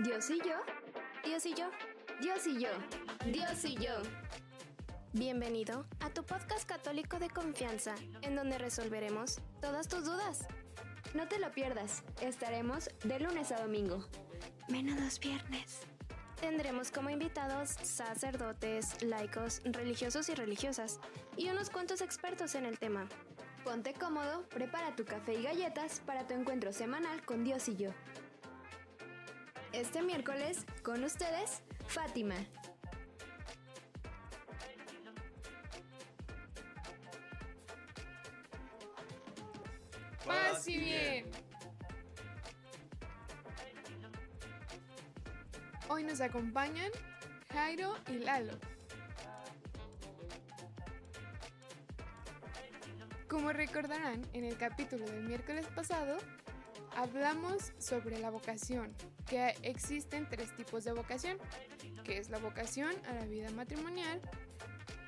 Dios y yo, Dios y yo, Dios y yo, Dios y yo. Bienvenido a tu podcast católico de confianza, en donde resolveremos todas tus dudas. No te lo pierdas, estaremos de lunes a domingo. Menos los viernes. Tendremos como invitados sacerdotes, laicos, religiosos y religiosas, y unos cuantos expertos en el tema. Ponte cómodo, prepara tu café y galletas para tu encuentro semanal con Dios y yo. Este miércoles, con ustedes, Fátima. Paz y bien. Hoy nos acompañan Jairo y Lalo. Como recordarán, en el capítulo del miércoles pasado, hablamos sobre la vocación, que existen tres tipos de vocación, que es la vocación a la vida matrimonial,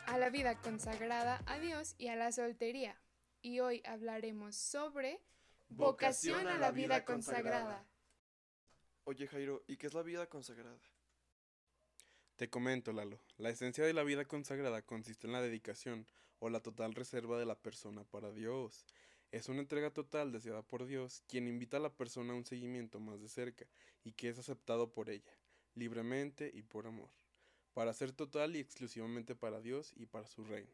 a la vida consagrada a Dios y a la soltería. Y hoy hablaremos sobre vocación a la vida consagrada. Oye Jairo, ¿y qué es la vida consagrada? Te comento, Lalo. La esencia de la vida consagrada consiste en la dedicación o la total reserva de la persona para Dios. Es una entrega total deseada por Dios, quien invita a la persona a un seguimiento más de cerca y que es aceptado por ella, libremente y por amor, para ser total y exclusivamente para Dios y para su reino.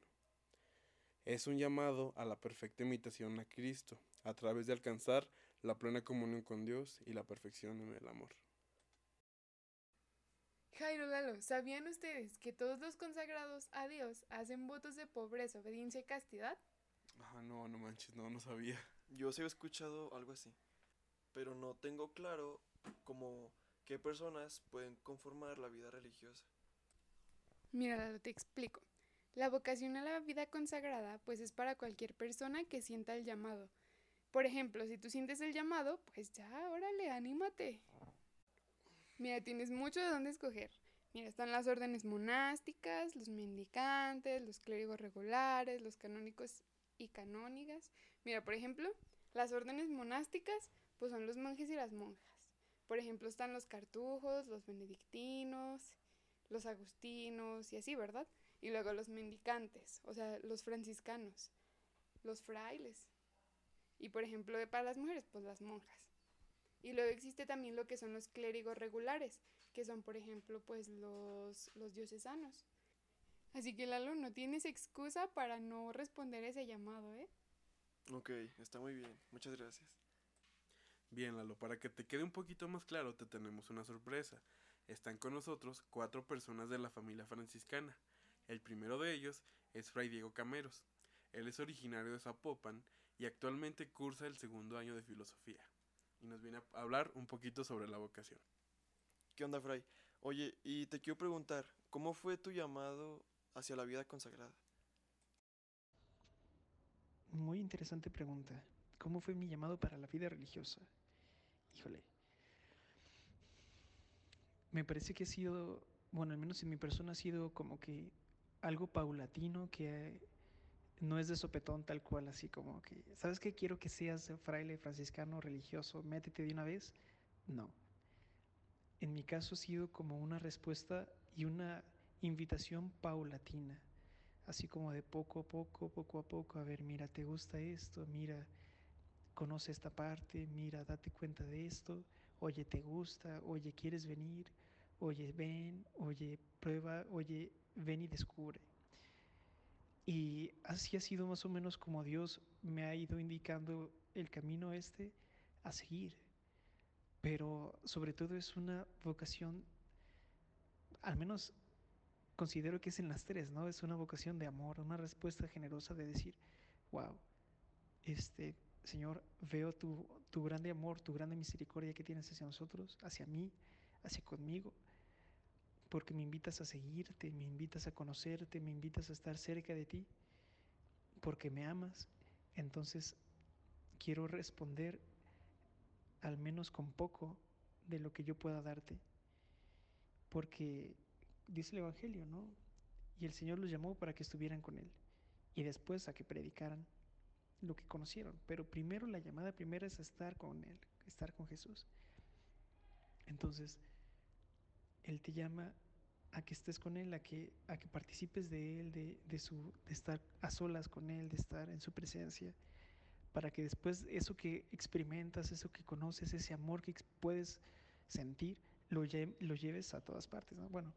Es un llamado a la perfecta imitación a Cristo, a través de alcanzar la plena comunión con Dios y la perfección en el amor. Jairo Lalo, ¿sabían ustedes que todos los consagrados a Dios hacen votos de pobreza, obediencia y castidad? Ah, no, no manches, no, no sabía. Yo sí he escuchado algo así, pero no tengo claro como qué personas pueden conformar la vida religiosa. Mira, te explico. La vocación a la vida consagrada pues es para cualquier persona que sienta el llamado. Por ejemplo, si tú sientes el llamado, pues ya, órale, anímate. Mira, tienes mucho de dónde escoger. Mira, están las órdenes monásticas, los mendicantes, los clérigos regulares, los canónicos y canónigas. Mira, por ejemplo, las órdenes monásticas, pues son los monjes y las monjas. Por ejemplo, están los cartujos, los benedictinos, los agustinos y así, ¿verdad? Y luego los mendicantes, o sea, los franciscanos, los frailes. Y por ejemplo, para las mujeres, pues las monjas. Y luego existe también lo que son los clérigos regulares, que son, por ejemplo, pues los, los diocesanos. Así que Lalo, no tienes excusa para no responder ese llamado, ¿eh? Ok, está muy bien. Muchas gracias. Bien, Lalo, para que te quede un poquito más claro, te tenemos una sorpresa. Están con nosotros cuatro personas de la familia franciscana. El primero de ellos es Fray Diego Cameros. Él es originario de Zapopan y actualmente cursa el segundo año de filosofía. Y nos viene a hablar un poquito sobre la vocación. ¿Qué onda, Fray? Oye, y te quiero preguntar, ¿cómo fue tu llamado hacia la vida consagrada? Muy interesante pregunta. ¿Cómo fue mi llamado para la vida religiosa? Híjole. Me parece que ha sido, bueno, al menos en mi persona ha sido como que algo paulatino que no es de sopetón tal cual, así como que, ¿sabes qué? Quiero que seas fraile franciscano religioso, métete de una vez. No. En mi caso ha sido como una respuesta y una invitación paulatina, así como de poco a poco, poco a poco, a ver, mira, ¿te gusta esto? Mira, conoce esta parte, mira, date cuenta de esto, oye, ¿te gusta? Oye, ¿quieres venir? Oye, ven, oye, prueba, oye, ven y descubre. Y así ha sido más o menos como Dios me ha ido indicando el camino este a seguir. Pero sobre todo es una vocación, al menos considero que es en las tres, ¿no? Es una vocación de amor, una respuesta generosa de decir, wow, este, Señor, veo tu, tu grande amor, tu grande misericordia que tienes hacia nosotros, hacia mí, hacia conmigo porque me invitas a seguirte, me invitas a conocerte, me invitas a estar cerca de ti, porque me amas. Entonces quiero responder al menos con poco de lo que yo pueda darte, porque dice el Evangelio, ¿no? Y el Señor los llamó para que estuvieran con Él y después a que predicaran lo que conocieron. Pero primero la llamada primera es estar con Él, estar con Jesús. Entonces, Él te llama a que estés con Él, a que, a que participes de Él, de, de, su, de estar a solas con Él, de estar en su presencia, para que después eso que experimentas, eso que conoces, ese amor que puedes sentir, lo, lo lleves a todas partes. ¿no? Bueno,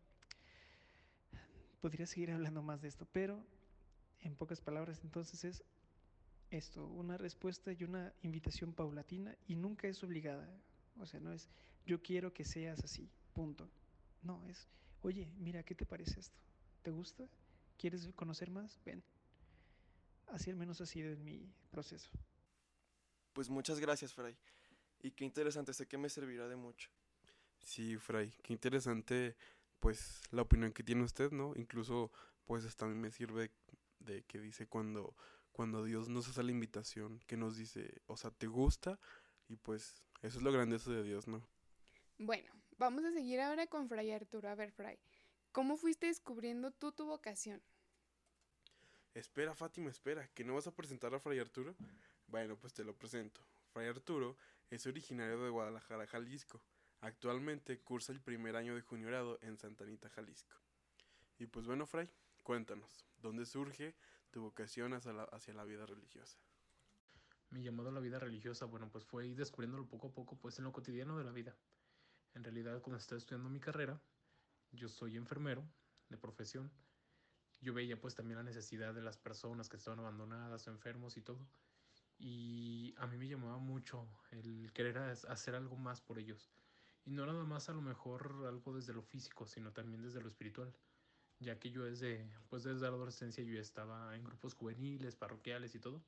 podría seguir hablando más de esto, pero en pocas palabras entonces es esto, una respuesta y una invitación paulatina y nunca es obligada. O sea, no es yo quiero que seas así, punto. No, es, oye, mira, ¿qué te parece esto? ¿Te gusta? ¿Quieres conocer más? Ven. Así al menos ha sido en mi proceso. Pues muchas gracias, Fray. Y qué interesante, sé que me servirá de mucho. Sí, Fray, qué interesante, pues, la opinión que tiene usted, ¿no? Incluso, pues, hasta a mí me sirve de que dice cuando cuando Dios nos hace la invitación, que nos dice, o sea, te gusta, y pues eso es lo grandioso de Dios, ¿no? Bueno, vamos a seguir ahora con Fray Arturo. A ver, Fray, ¿cómo fuiste descubriendo tú tu vocación? Espera, Fátima, espera, ¿que no vas a presentar a Fray Arturo? Bueno, pues te lo presento. Fray Arturo es originario de Guadalajara, Jalisco. Actualmente cursa el primer año de juniorado en Santa Anita, Jalisco. Y pues bueno, Fray, cuéntanos, ¿dónde surge tu vocación hacia la, vida religiosa? Mi llamado a la vida religiosa, bueno, pues fue ir descubriéndolo poco a poco, pues en lo cotidiano de la vida. En realidad, cuando estaba estudiando mi carrera, yo soy enfermero de profesión. Yo veía pues también la necesidad de las personas que estaban abandonadas o enfermos y todo. Y a mí me llamaba mucho el querer hacer algo más por ellos. Y no nada más a lo mejor algo desde lo físico, sino también desde lo espiritual ya que yo desde, pues desde la adolescencia yo estaba en grupos juveniles, parroquiales y todo.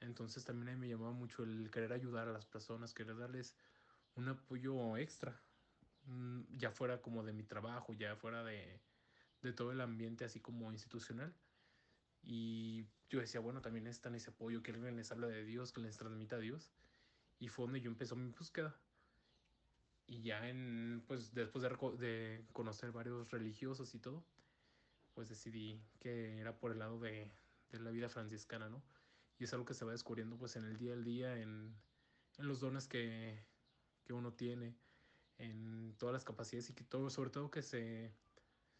Entonces también a mí me llamaba mucho el querer ayudar a las personas, querer darles un apoyo extra, mm, ya fuera como de mi trabajo, ya fuera de, de todo el ambiente así como institucional. Y yo decía, bueno, también necesitan ese apoyo, que alguien les habla de Dios, que les transmita a Dios. Y fue donde yo empezó mi búsqueda. Y ya en, pues después de, conocer varios religiosos y todo, pues decidí que era por el lado de, de, la vida franciscana, ¿no? Y es algo que se va descubriendo pues en el día al día, en, en los dones que, que, uno tiene, en todas las capacidades y que todo, sobre todo que se,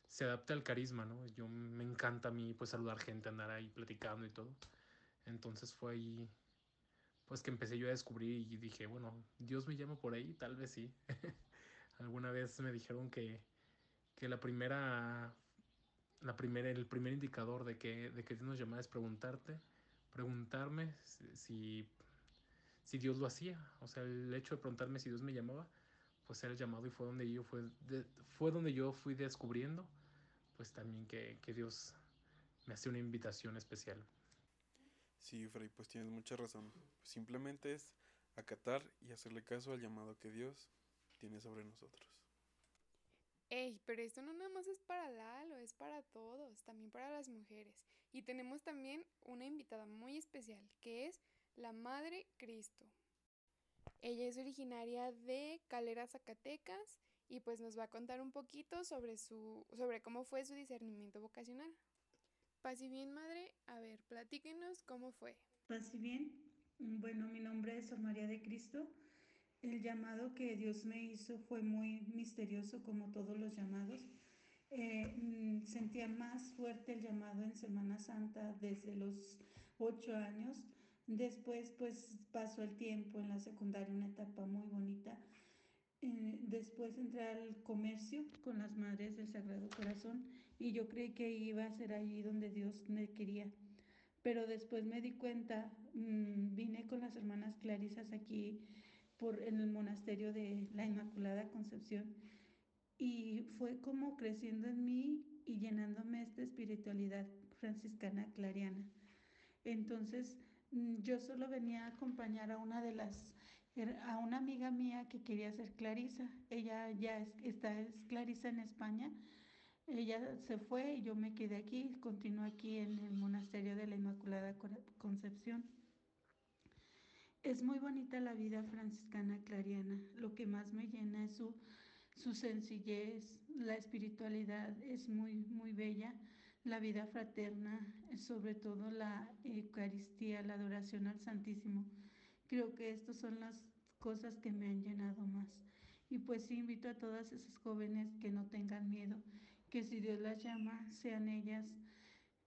se adapte al carisma, ¿no? Yo me encanta a mí pues saludar gente, andar ahí platicando y todo. Entonces fue ahí pues que empecé yo a descubrir y dije, bueno, Dios me llama por ahí, tal vez sí. Alguna vez me dijeron que, que la primera la primera, el primer indicador de que, de que Dios nos llama es preguntarte, preguntarme si, si Dios lo hacía. O sea, el hecho de preguntarme si Dios me llamaba, pues era el llamado y fue donde yo, fue, fue donde yo fui descubriendo, pues también que, que Dios me hace una invitación especial. Sí, Fray, pues tienes mucha razón. Simplemente es acatar y hacerle caso al llamado que Dios tiene sobre nosotros. Ey, pero esto no nada más es para Lalo, es para todos, también para las mujeres. Y tenemos también una invitada muy especial, que es la Madre Cristo. Ella es originaria de Calera, Zacatecas, y pues nos va a contar un poquito sobre su sobre cómo fue su discernimiento vocacional. Paz bien, madre, a ver, platíquenos cómo fue. Paz bien. Bueno, mi nombre es Sor María de Cristo. El llamado que Dios me hizo fue muy misterioso como todos los llamados. Eh, mm, sentía más fuerte el llamado en Semana Santa desde los ocho años. Después pues pasó el tiempo en la secundaria, una etapa muy bonita. Eh, después entré al comercio con las Madres del Sagrado Corazón y yo creí que iba a ser allí donde Dios me quería. Pero después me di cuenta, mmm, vine con las hermanas Clarisas aquí por, en el monasterio de la Inmaculada Concepción y fue como creciendo en mí y llenándome esta espiritualidad franciscana clariana. Entonces mm, yo solo venía a acompañar a una de las a una amiga mía que quería ser Clarisa. Ella ya es, está es Clarisa en España. Ella se fue y yo me quedé aquí, continué aquí en el monasterio de la Inmaculada Concepción. Es muy bonita la vida franciscana clariana. Lo que más me llena es su, su sencillez, la espiritualidad es muy, muy bella, la vida fraterna, sobre todo la Eucaristía, la adoración al Santísimo. Creo que estas son las cosas que me han llenado más. Y pues invito a todas esas jóvenes que no tengan miedo, que si Dios las llama, sean ellas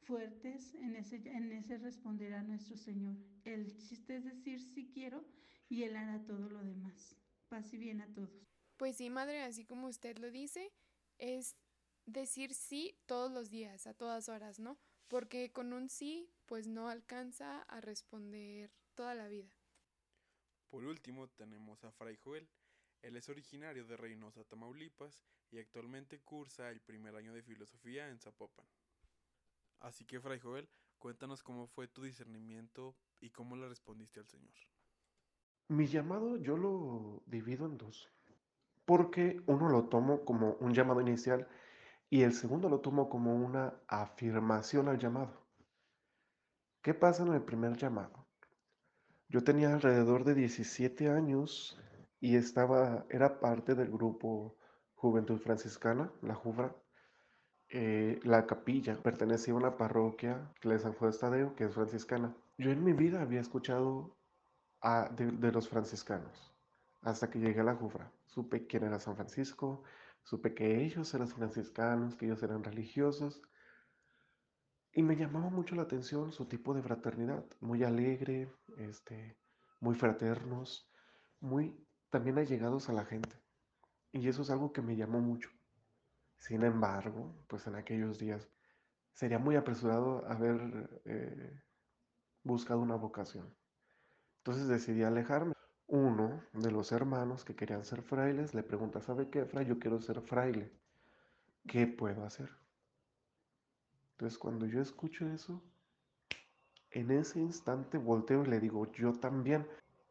fuertes en ese, en ese responder a nuestro Señor. El chiste es decir sí quiero y Él hará todo lo demás. Paz y bien a todos. Pues sí, madre, así como usted lo dice, es decir sí todos los días, a todas horas, ¿no? Porque con un sí, pues no alcanza a responder toda la vida. Por último, tenemos a Fray Joel. Él es originario de Reynosa, Tamaulipas, y actualmente cursa el primer año de filosofía en Zapopan. Así que, Fray Joel, cuéntanos cómo fue tu discernimiento y cómo le respondiste al Señor. Mi llamado yo lo divido en dos, porque uno lo tomo como un llamado inicial y el segundo lo tomo como una afirmación al llamado. ¿Qué pasa en el primer llamado? Yo tenía alrededor de 17 años y estaba, era parte del grupo Juventud Franciscana, la Jufra. Eh, la capilla pertenecía a una parroquia, de San Juan Estadeo, que es franciscana. Yo en mi vida había escuchado a, de, de, los franciscanos hasta que llegué a la Jufra. Supe quién era San Francisco, supe que ellos eran franciscanos, que ellos eran religiosos. Y me llamaba mucho la atención su tipo de fraternidad, muy alegre, este, muy fraternos, muy también allegados a la gente. Y eso es algo que me llamó mucho. Sin embargo, pues en aquellos días sería muy apresurado haber eh, buscado una vocación. Entonces decidí alejarme. Uno de los hermanos que querían ser frailes le pregunta, ¿sabe qué, fray? Yo quiero ser fraile. ¿Qué puedo hacer? Entonces cuando yo escucho eso, en ese instante volteo y le digo, yo también.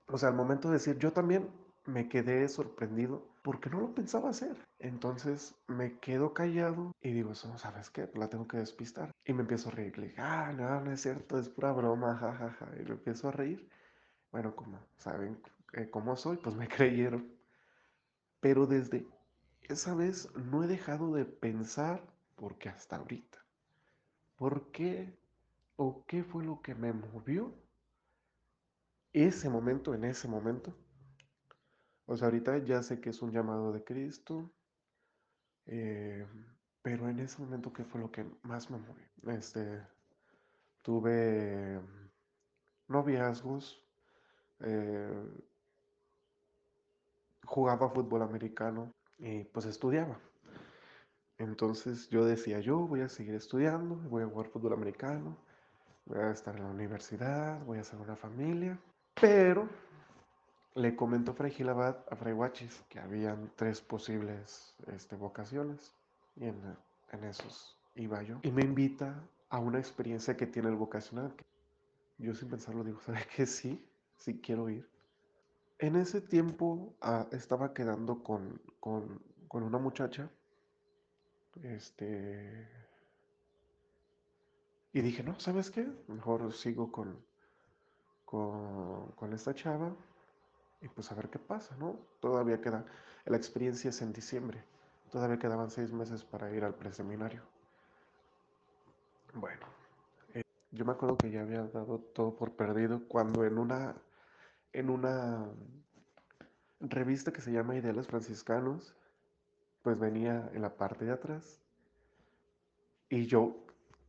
O sea, al momento de decir yo también, me quedé sorprendido porque no lo pensaba hacer. Entonces me quedo callado y digo, eso, ¿sabes qué? La tengo que despistar. Y me empiezo a reír. Le dije, ah, no, no es cierto, es pura broma, jajaja. Ja, ja. Y me empiezo a reír. Bueno, como saben eh, cómo soy, pues me creyeron. Pero desde esa vez no he dejado de pensar, porque hasta ahorita, ¿por qué o qué fue lo que me movió ese momento, en ese momento? O sea, ahorita ya sé que es un llamado de Cristo, eh, pero en ese momento, ¿qué fue lo que más me movió? Este, tuve noviazgos, eh, jugaba fútbol americano y pues estudiaba. Entonces yo decía, yo voy a seguir estudiando, voy a jugar fútbol americano, voy a estar en la universidad, voy a hacer una familia, pero le comentó Fray Gilabad a Fray Huachis que habían tres posibles este, vocaciones y en, en, esos iba yo. Y me invita a una experiencia que tiene el vocacional. Yo sin pensarlo digo, ¿sabe qué? Sí, sí quiero ir. En ese tiempo ah, estaba quedando con, con, con, una muchacha. Este. Y dije, no, ¿sabes qué? Mejor sigo con, con, con esta chava y pues a ver qué pasa, ¿no? Todavía queda, la experiencia es en diciembre, todavía quedaban seis meses para ir al preseminario. Bueno, eh, yo me acuerdo que ya había dado todo por perdido cuando en una, en una revista que se llama Ideales Franciscanos, pues venía en la parte de atrás y yo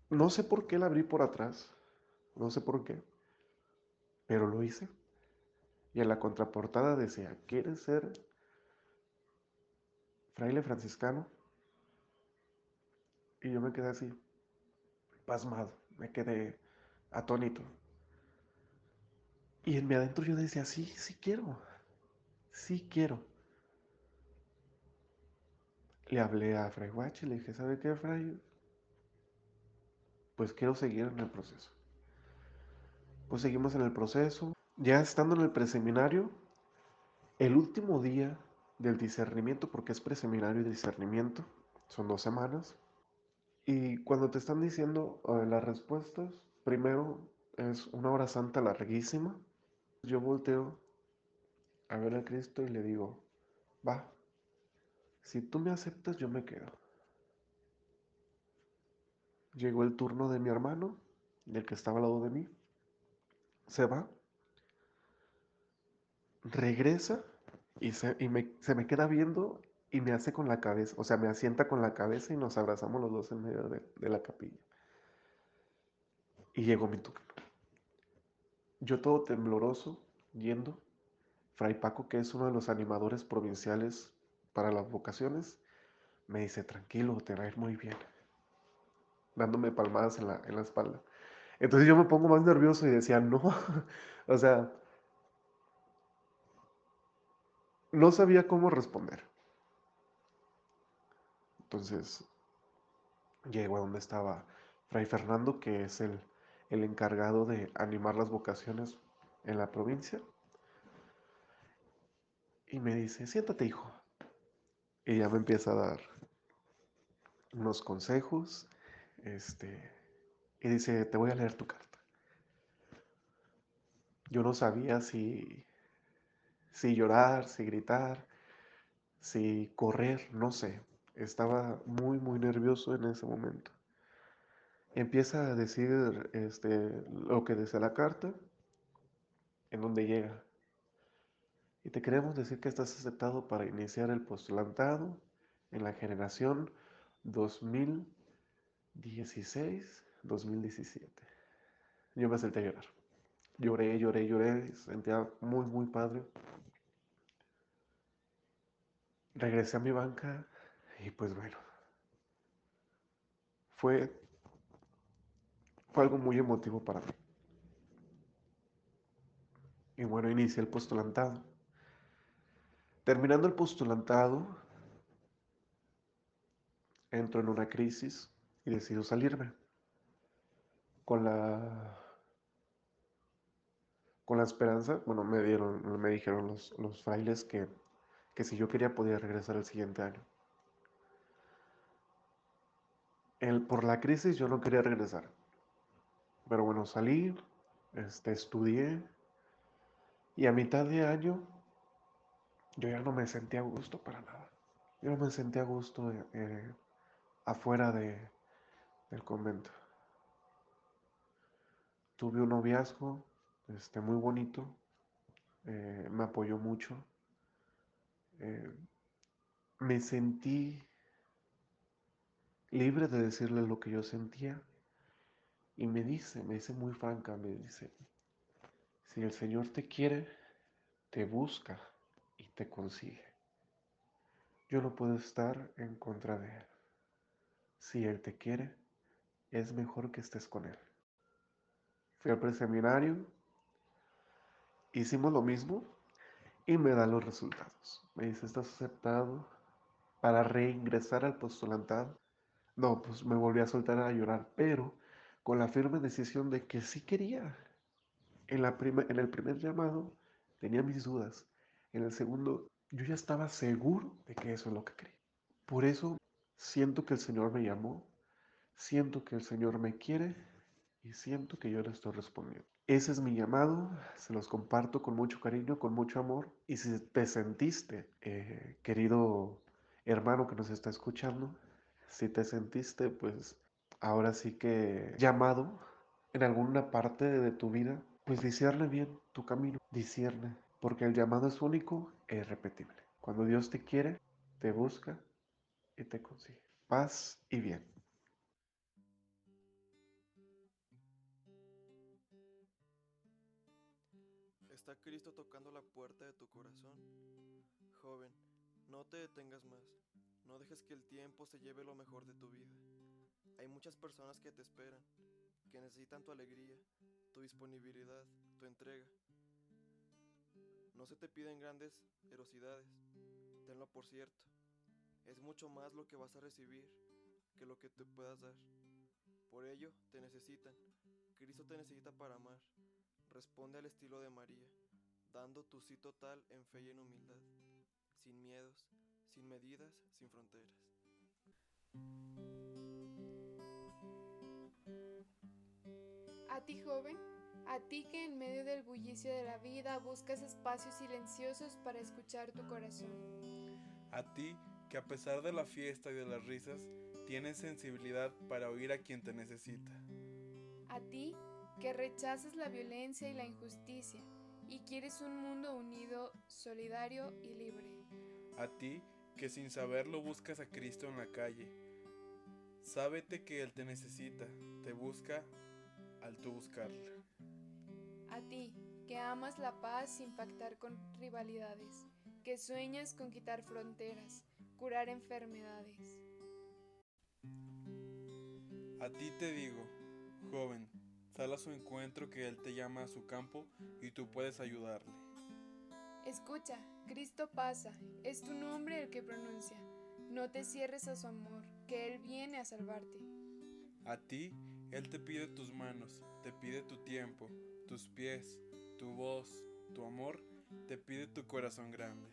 no sé por qué la abrí por atrás, no sé por qué, pero lo hice. Y en la contraportada decía, ¿quieres ser fraile franciscano? Y yo me quedé así, pasmado, me quedé atónito. Y en mi adentro yo decía, sí, sí quiero, sí quiero. Le hablé a Fray Guachi, le dije, ¿sabe qué, Fray? Pues quiero seguir en el proceso. Pues seguimos en el proceso. Ya estando en el preseminario, el último día del discernimiento, porque es preseminario y discernimiento, son dos semanas, y cuando te están diciendo uh, las respuestas, primero es una hora santa larguísima, yo volteo a ver a Cristo y le digo, va, si tú me aceptas, yo me quedo. Llegó el turno de mi hermano, del que estaba al lado de mí, se va regresa Y, se, me, se me queda viendo y me hace con la cabeza, o sea, me asienta con la cabeza y nos abrazamos los dos en medio de, de la capilla. Y llegó mi turno. Yo todo tembloroso, yendo, Fray Paco, que es uno de los animadores provinciales para las vocaciones, me dice, tranquilo, te va a ir muy bien, dándome palmadas en la, en la espalda. Entonces yo me pongo más nervioso y decía, no, o sea, no sabía cómo responder. Entonces, llego a donde estaba Fray Fernando, que es el, el encargado de animar las vocaciones en la provincia. Y me dice, siéntate hijo. Y ya me empieza a dar unos consejos. Este, y dice, te voy a leer tu carta. Yo no sabía si, si llorar, si gritar, si correr, no sé. Estaba muy, muy nervioso en ese momento. Empieza a decir este, lo que dice la carta, en donde llega. Y te queremos decir que estás aceptado para iniciar el postulantado en la generación 2016-2017. Yo me senté a llorar. Lloré, lloré, lloré, sentía muy, muy padre. Regresé a mi banca y pues bueno, fue, fue algo muy emotivo para mí. Y bueno, inicié el postulantado. Terminando el postulantado, entro en una crisis y decido salirme. Con la con la esperanza, bueno, me dieron, me dijeron los, los frailes que, que si yo quería podía regresar el siguiente año. El, por la crisis yo no quería regresar. Pero bueno, salí, este, estudié y a mitad de año yo ya no me sentía a gusto para nada. Yo no me sentía a gusto eh, afuera de, del convento. Tuve un noviazgo este, muy bonito, eh, me apoyó mucho. Eh, me sentí libre de decirle lo que yo sentía y me dice, me dice muy franca, me dice, si el Señor te quiere, te busca y te consigue. Yo no puedo estar en contra de Él. Si Él te quiere, es mejor que estés con Él. Fui al preseminario, hicimos lo mismo y me da los resultados. Me dice, estás aceptado para reingresar al postulantado. No, pues me volví a soltar a llorar, pero con la firme decisión de que sí quería. En, la en el primer llamado tenía mis dudas. En el segundo, yo ya estaba seguro de que eso es lo que quería. Por eso siento que el Señor me llamó, siento que el Señor me quiere y siento que yo le estoy respondiendo. Ese es mi llamado, se los comparto con mucho cariño, con mucho amor. Y si te sentiste, eh, querido hermano que nos está escuchando, si te sentiste, pues ahora sí que llamado en alguna parte de tu vida, pues discierne bien tu camino, discierne, porque el llamado es único e irrepetible. Cuando Dios te quiere, te busca y te consigue. Paz y bien. Cristo tocando la puerta de tu corazón? Joven, no te detengas más. No dejes que el tiempo se lleve lo mejor de tu vida. Hay muchas personas que te esperan, que necesitan tu alegría, tu disponibilidad, tu entrega. No se te piden grandes herosidades, tenlo por cierto. Es mucho más lo que vas a recibir que lo que te puedas dar. Por ello, te necesitan. Cristo te necesita para amar. Responde al estilo de María, dando tu sí total en fe y en humildad, sin miedos, sin medidas, sin fronteras. A ti joven, a ti que en medio del bullicio de la vida buscas espacios silenciosos para escuchar tu corazón. A ti que a pesar de la fiesta y de las risas, tienes sensibilidad para oír a quien te necesita. A ti que rechazas la violencia y la injusticia y quieres un mundo unido, solidario y libre. A ti que sin saberlo buscas a Cristo en la calle. Sábete que Él te necesita, te busca al tú buscarle. A ti que amas la paz sin pactar con rivalidades, que sueñas con quitar fronteras, curar enfermedades. A ti te digo, joven, sal a su encuentro que Él te llama a su campo y tú puedes ayudarle. Escucha, Cristo pasa, es tu nombre el que pronuncia. No te cierres a su amor, que Él viene a salvarte. A ti, Él te pide tus manos, te pide tu tiempo, tus pies, tu voz, tu amor, te pide tu corazón grande.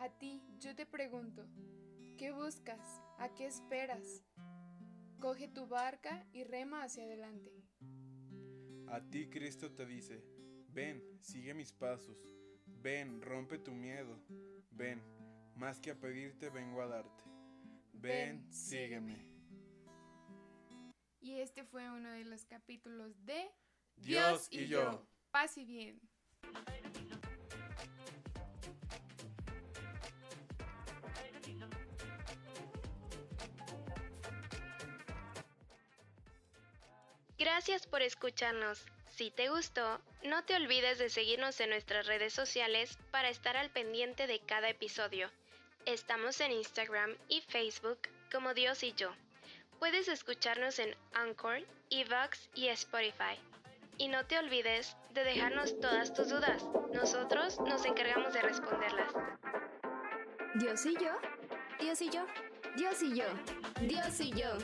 A ti, yo te pregunto, ¿qué buscas? ¿A qué esperas? Coge tu barca y rema hacia adelante. A ti Cristo te dice, ven, sigue mis pasos, ven, rompe tu miedo, ven, más que a pedirte vengo a darte. Ven, sígueme. Y este fue uno de los capítulos de Dios y yo. Paz y bien. Gracias por escucharnos. Si te gustó, no te olvides de seguirnos en nuestras redes sociales para estar al pendiente de cada episodio. Estamos en Instagram y Facebook como Dios y yo. Puedes escucharnos en Anchor, Evox y Spotify. Y no te olvides de dejarnos todas tus dudas. Nosotros nos encargamos de responderlas. Dios y yo, Dios y yo. Dios y yo. Dios y yo.